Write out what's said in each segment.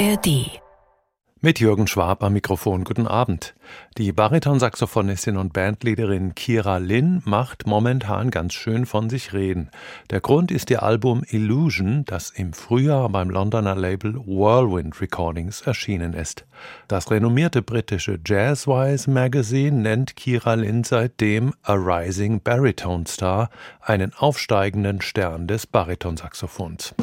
ARD mit Jürgen Schwab am Mikrofon. Guten Abend. Die Baritonsaxophonistin und Bandleaderin Kira Lynn macht momentan ganz schön von sich reden. Der Grund ist ihr Album Illusion, das im Frühjahr beim Londoner Label Whirlwind Recordings erschienen ist. Das renommierte britische Jazzwise Magazine nennt Kira Lynn seitdem a rising baritone star, einen aufsteigenden Stern des Baritonsaxophons.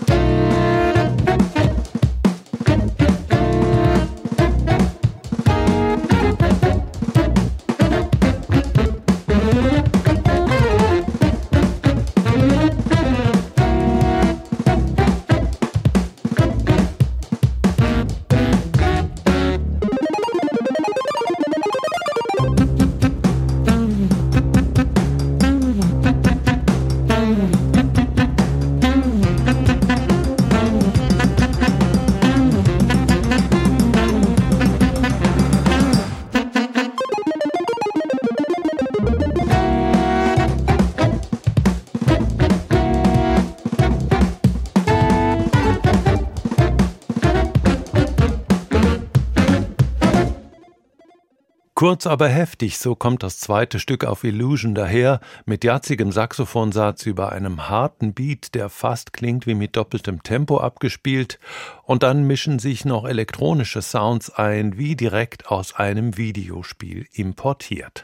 Kurz aber heftig, so kommt das zweite Stück auf Illusion daher, mit jatzigem Saxophonsatz über einem harten Beat, der fast klingt wie mit doppeltem Tempo abgespielt, und dann mischen sich noch elektronische Sounds ein, wie direkt aus einem Videospiel importiert.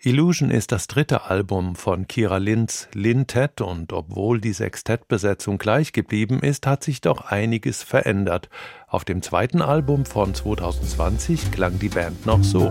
Illusion ist das dritte Album von Kira Linz Lintet und obwohl die Sextettbesetzung gleich geblieben ist, hat sich doch einiges verändert. Auf dem zweiten Album von 2020 klang die Band noch so.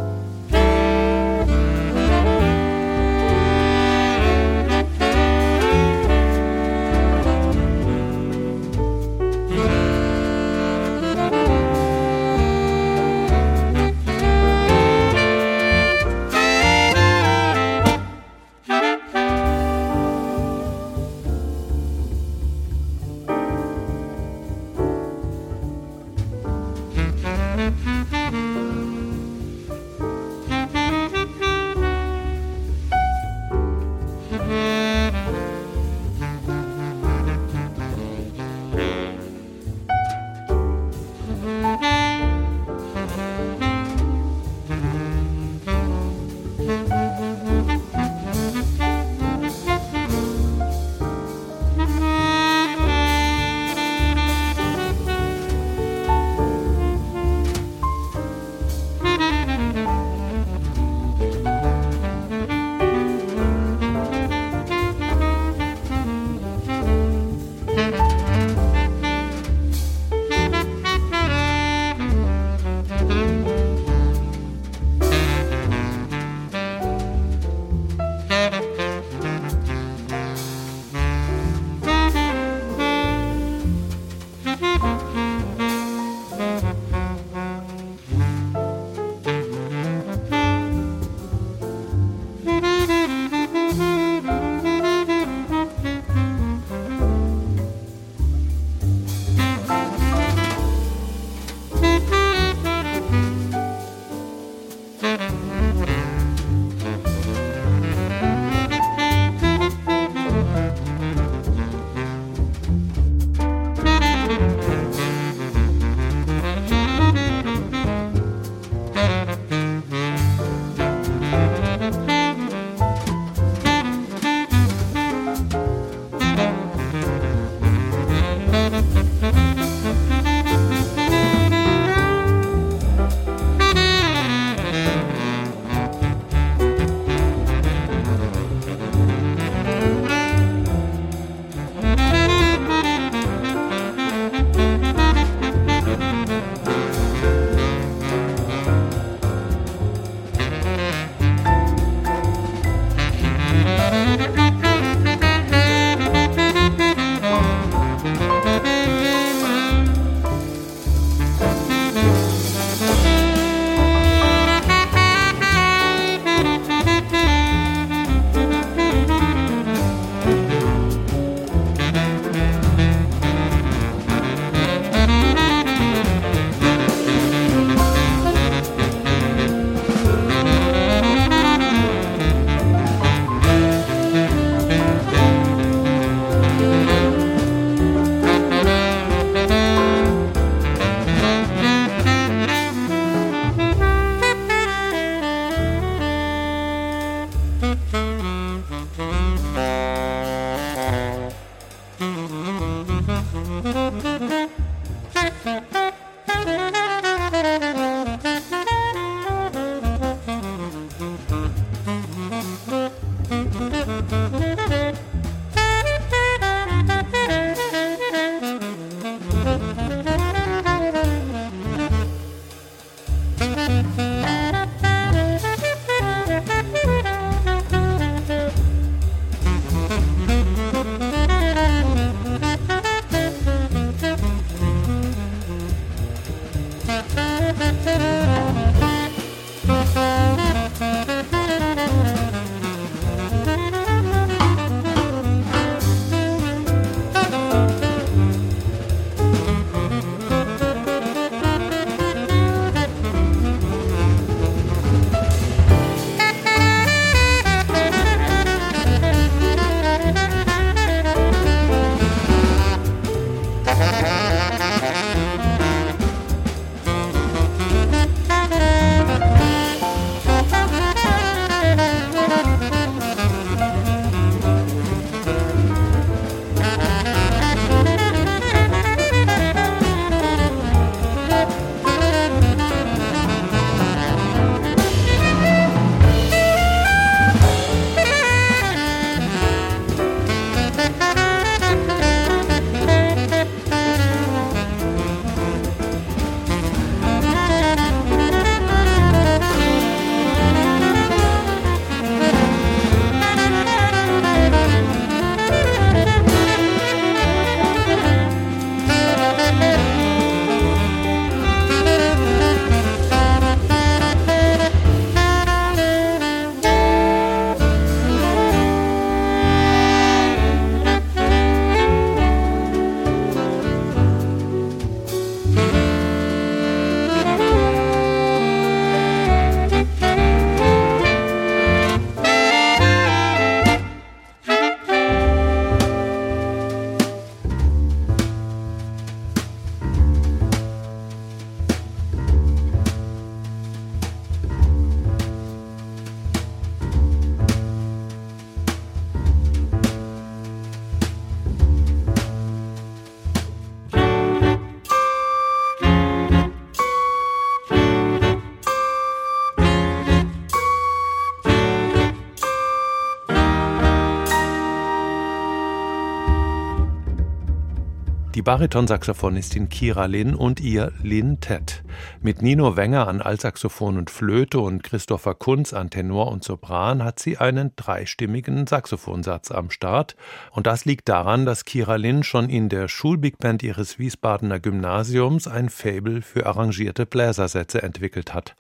Die Baritonsaxophonistin Kira Lin und ihr Lin Ted. Mit Nino Wenger an Altsaxophon und Flöte und Christopher Kunz an Tenor und Sopran hat sie einen dreistimmigen Saxophonsatz am Start. Und das liegt daran, dass Kira Lin schon in der Schulbigband ihres Wiesbadener Gymnasiums ein Fabel für arrangierte Bläsersätze entwickelt hat.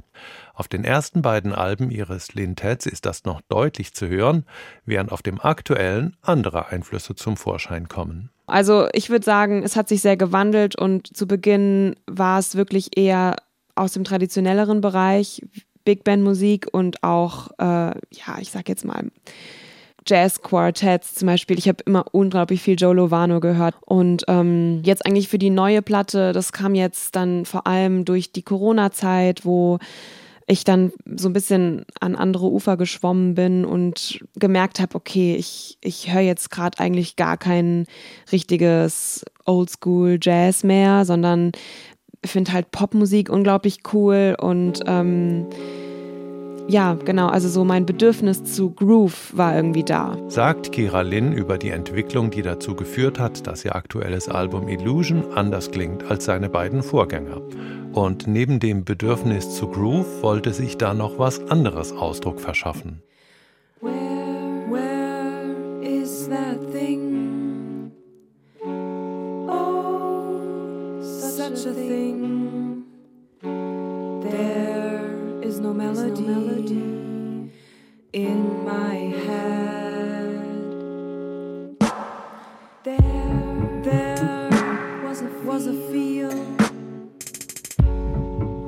Auf den ersten beiden Alben ihres Lintets ist das noch deutlich zu hören, während auf dem aktuellen andere Einflüsse zum Vorschein kommen. Also ich würde sagen, es hat sich sehr gewandelt und zu Beginn war es wirklich eher aus dem traditionelleren Bereich, Big Band Musik und auch, äh, ja, ich sag jetzt mal, Jazz-Quartetts zum Beispiel. Ich habe immer unglaublich viel Joe Lovano gehört. Und ähm, jetzt eigentlich für die neue Platte, das kam jetzt dann vor allem durch die Corona-Zeit, wo ich dann so ein bisschen an andere Ufer geschwommen bin und gemerkt habe, okay, ich, ich höre jetzt gerade eigentlich gar kein richtiges Oldschool Jazz mehr, sondern finde halt Popmusik unglaublich cool und ähm, ja, genau, also so mein Bedürfnis zu Groove war irgendwie da. Sagt Kira Lin über die Entwicklung, die dazu geführt hat, dass ihr aktuelles Album Illusion anders klingt als seine beiden Vorgänger. Und neben dem Bedürfnis zu Groove wollte sich da noch was anderes Ausdruck verschaffen. Where, where is that thing? Oh, such a thing. There is no melody in my head. There, there was a, was a feel.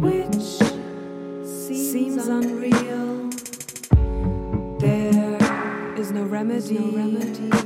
which seems unreal. There is no remedy to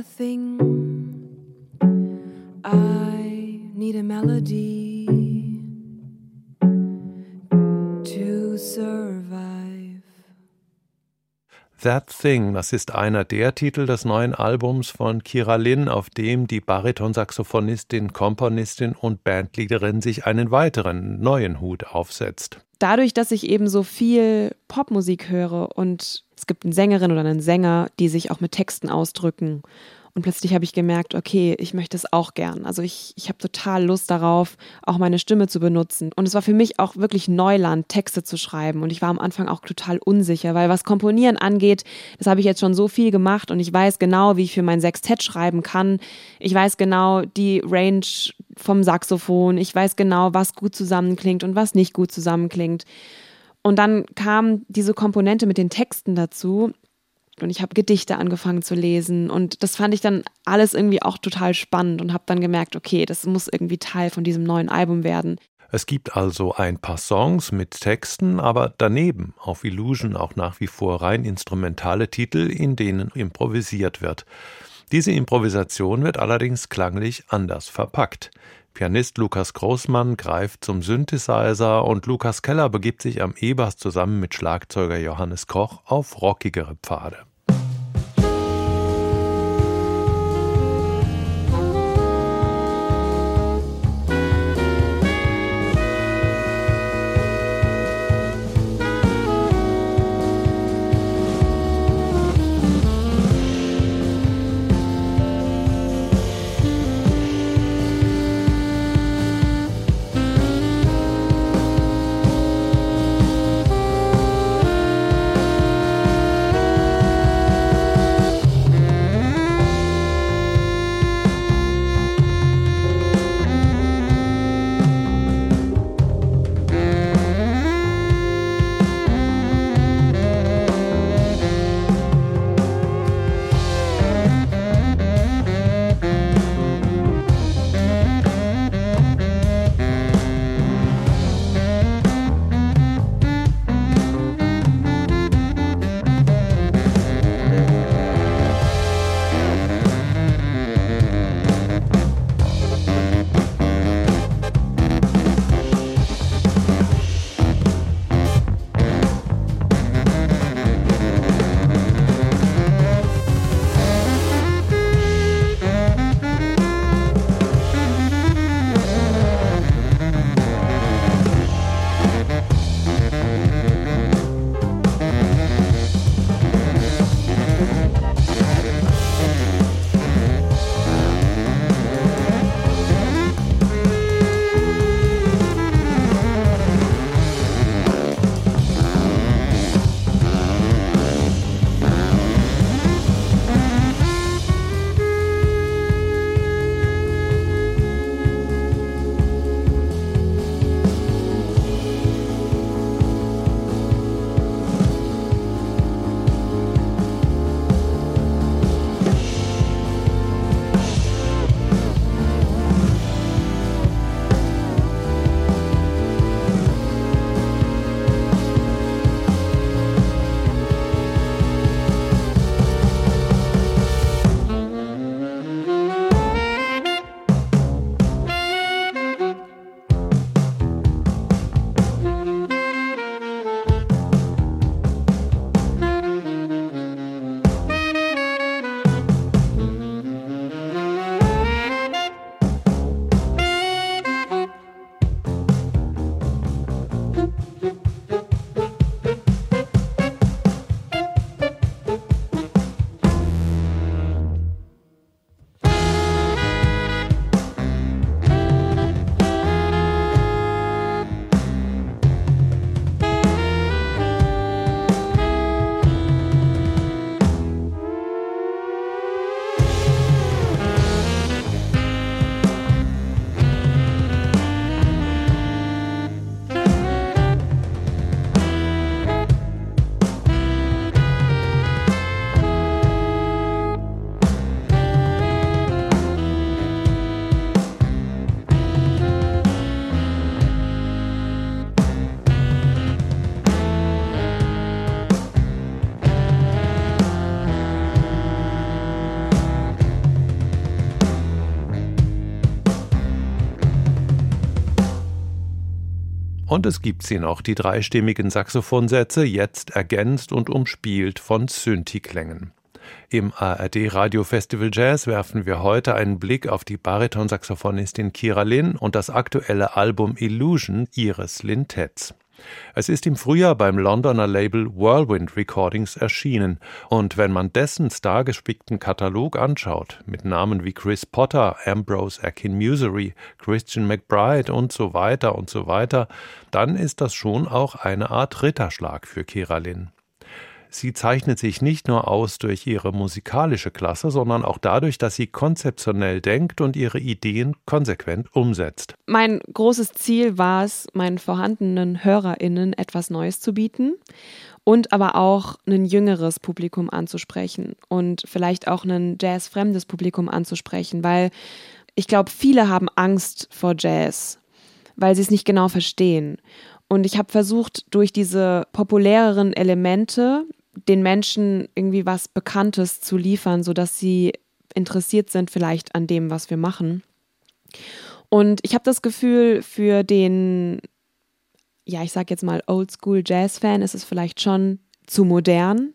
a thing. I need a melody to survive. That Thing, das ist einer der Titel des neuen Albums von Kira Lynn, auf dem die Baritonsaxophonistin, Komponistin und Bandleaderin sich einen weiteren neuen Hut aufsetzt. Dadurch, dass ich eben so viel Popmusik höre und es gibt eine Sängerin oder einen Sänger, die sich auch mit Texten ausdrücken und plötzlich habe ich gemerkt, okay, ich möchte es auch gern. Also ich, ich habe total Lust darauf, auch meine Stimme zu benutzen. Und es war für mich auch wirklich Neuland, Texte zu schreiben. Und ich war am Anfang auch total unsicher, weil was Komponieren angeht, das habe ich jetzt schon so viel gemacht und ich weiß genau, wie ich für mein Sextett schreiben kann. Ich weiß genau die Range vom Saxophon. Ich weiß genau, was gut zusammenklingt und was nicht gut zusammenklingt. Und dann kam diese Komponente mit den Texten dazu und ich habe Gedichte angefangen zu lesen und das fand ich dann alles irgendwie auch total spannend und habe dann gemerkt, okay, das muss irgendwie Teil von diesem neuen Album werden. Es gibt also ein paar Songs mit Texten, aber daneben auf Illusion auch nach wie vor rein instrumentale Titel, in denen improvisiert wird. Diese Improvisation wird allerdings klanglich anders verpackt. Pianist Lukas Großmann greift zum Synthesizer und Lukas Keller begibt sich am E-Bass zusammen mit Schlagzeuger Johannes Koch auf rockigere Pfade. Und es gibt sie noch, die dreistimmigen Saxophonsätze, jetzt ergänzt und umspielt von Synthi-Klängen. Im ARD Radio Festival Jazz werfen wir heute einen Blick auf die Baritonsaxophonistin Kira Lin und das aktuelle Album Illusion ihres Lintetts. Es ist im Frühjahr beim Londoner Label Whirlwind Recordings erschienen, und wenn man dessen stargespickten Katalog anschaut, mit Namen wie Chris Potter, Ambrose Akin-Musery, Christian McBride und so weiter und so weiter, dann ist das schon auch eine Art Ritterschlag für Keralin. Sie zeichnet sich nicht nur aus durch ihre musikalische Klasse, sondern auch dadurch, dass sie konzeptionell denkt und ihre Ideen konsequent umsetzt. Mein großes Ziel war es, meinen vorhandenen HörerInnen etwas Neues zu bieten und aber auch ein jüngeres Publikum anzusprechen und vielleicht auch ein jazzfremdes Publikum anzusprechen, weil ich glaube, viele haben Angst vor Jazz, weil sie es nicht genau verstehen. Und ich habe versucht, durch diese populäreren Elemente den Menschen irgendwie was Bekanntes zu liefern, sodass sie interessiert sind vielleicht an dem, was wir machen. Und ich habe das Gefühl, für den, ja, ich sag jetzt mal Oldschool Jazz-Fan ist es vielleicht schon zu modern.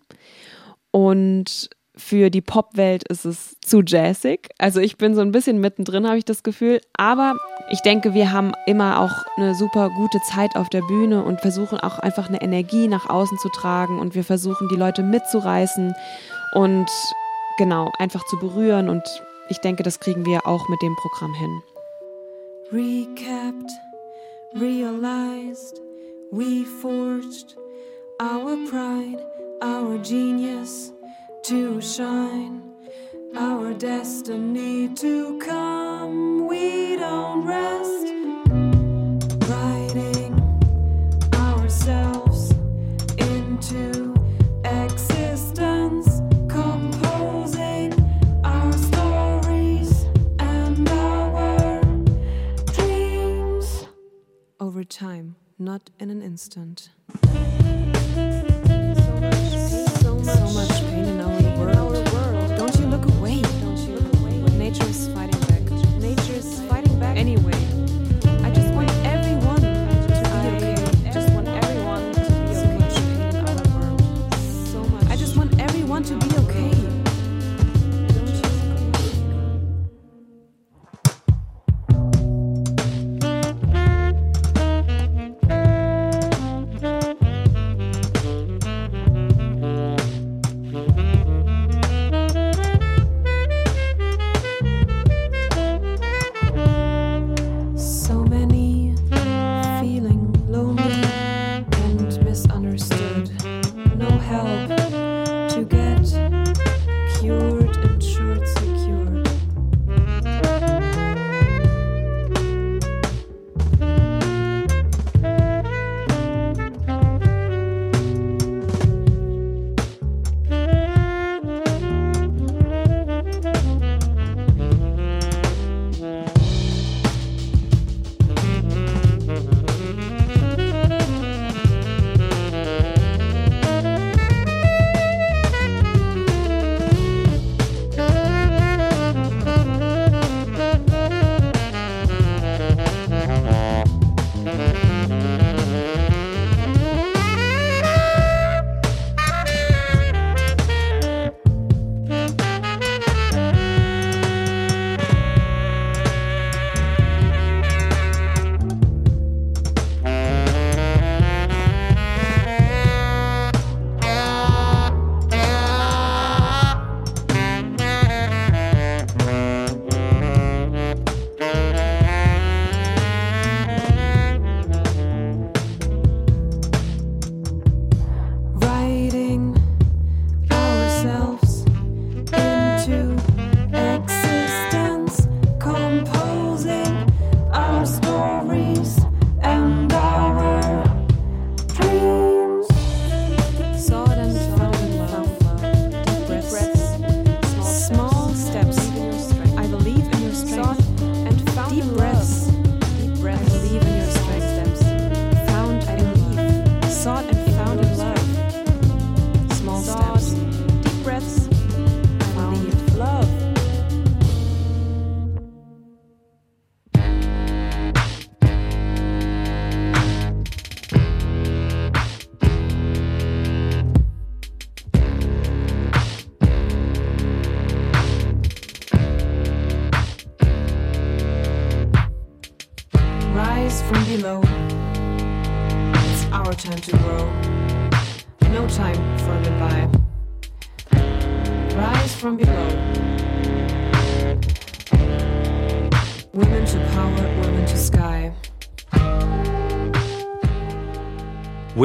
Und für die Popwelt ist es zu jazzig. Also ich bin so ein bisschen mittendrin, habe ich das Gefühl. Aber ich denke, wir haben immer auch eine super gute Zeit auf der Bühne und versuchen auch einfach eine Energie nach außen zu tragen und wir versuchen die Leute mitzureißen und genau einfach zu berühren. Und ich denke, das kriegen wir auch mit dem Programm hin. Recapped, realized, we forged our pride, our genius. To shine, our destiny to come.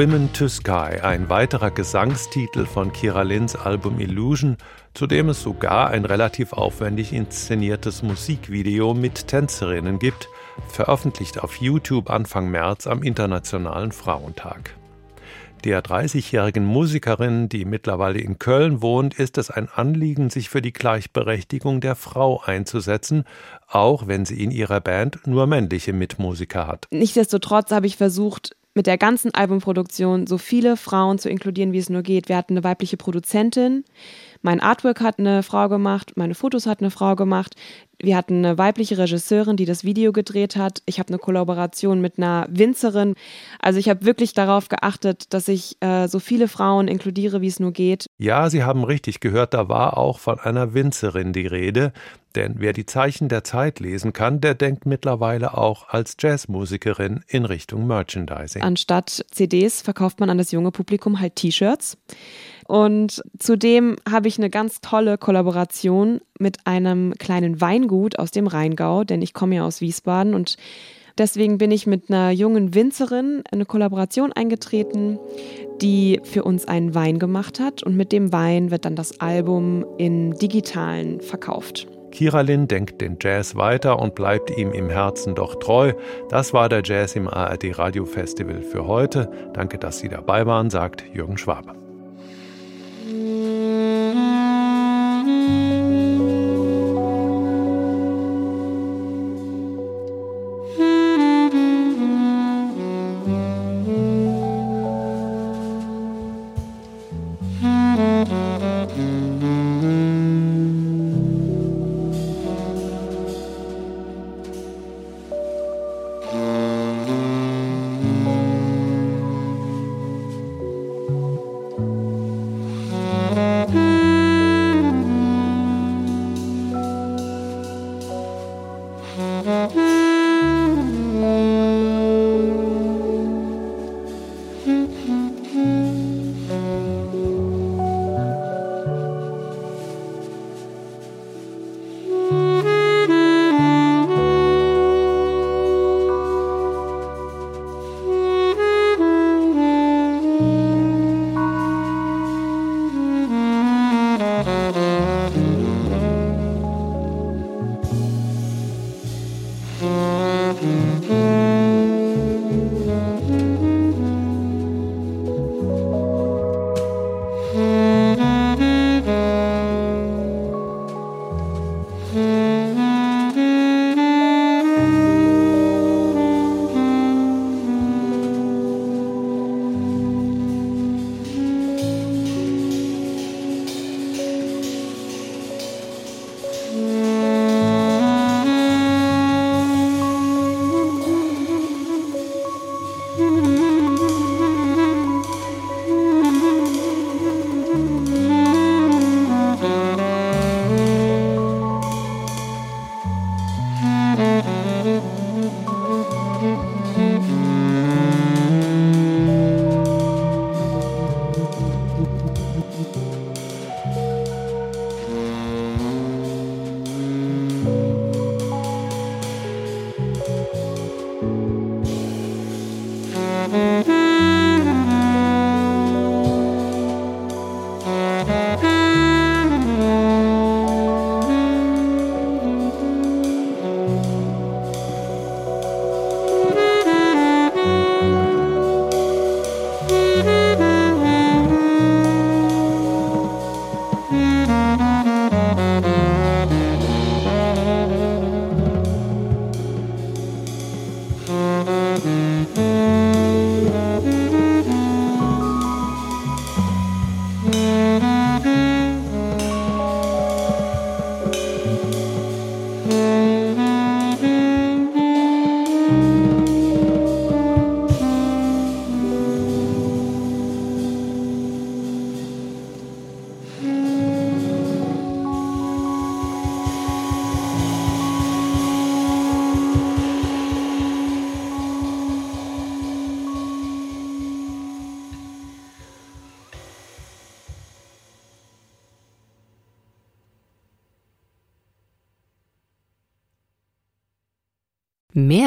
Women to Sky, ein weiterer Gesangstitel von Kira Lins Album Illusion, zu dem es sogar ein relativ aufwendig inszeniertes Musikvideo mit Tänzerinnen gibt, veröffentlicht auf YouTube Anfang März am Internationalen Frauentag. Der 30-jährigen Musikerin, die mittlerweile in Köln wohnt, ist es ein Anliegen, sich für die Gleichberechtigung der Frau einzusetzen, auch wenn sie in ihrer Band nur männliche Mitmusiker hat. Nichtsdestotrotz habe ich versucht, mit der ganzen Albumproduktion so viele Frauen zu inkludieren, wie es nur geht. Wir hatten eine weibliche Produzentin, mein Artwork hat eine Frau gemacht, meine Fotos hat eine Frau gemacht. Wir hatten eine weibliche Regisseurin, die das Video gedreht hat. Ich habe eine Kollaboration mit einer Winzerin. Also ich habe wirklich darauf geachtet, dass ich äh, so viele Frauen inkludiere, wie es nur geht. Ja, Sie haben richtig gehört, da war auch von einer Winzerin die Rede. Denn wer die Zeichen der Zeit lesen kann, der denkt mittlerweile auch als Jazzmusikerin in Richtung Merchandising. Anstatt CDs verkauft man an das junge Publikum halt T-Shirts. Und zudem habe ich eine ganz tolle Kollaboration mit einem kleinen Weingut aus dem Rheingau, denn ich komme ja aus Wiesbaden und deswegen bin ich mit einer jungen Winzerin eine Kollaboration eingetreten, die für uns einen Wein gemacht hat und mit dem Wein wird dann das Album in digitalen verkauft. Kiralin denkt den Jazz weiter und bleibt ihm im Herzen doch treu. Das war der Jazz im ARD Radio Festival für heute. Danke, dass Sie dabei waren, sagt Jürgen Schwabe. Mm-hmm.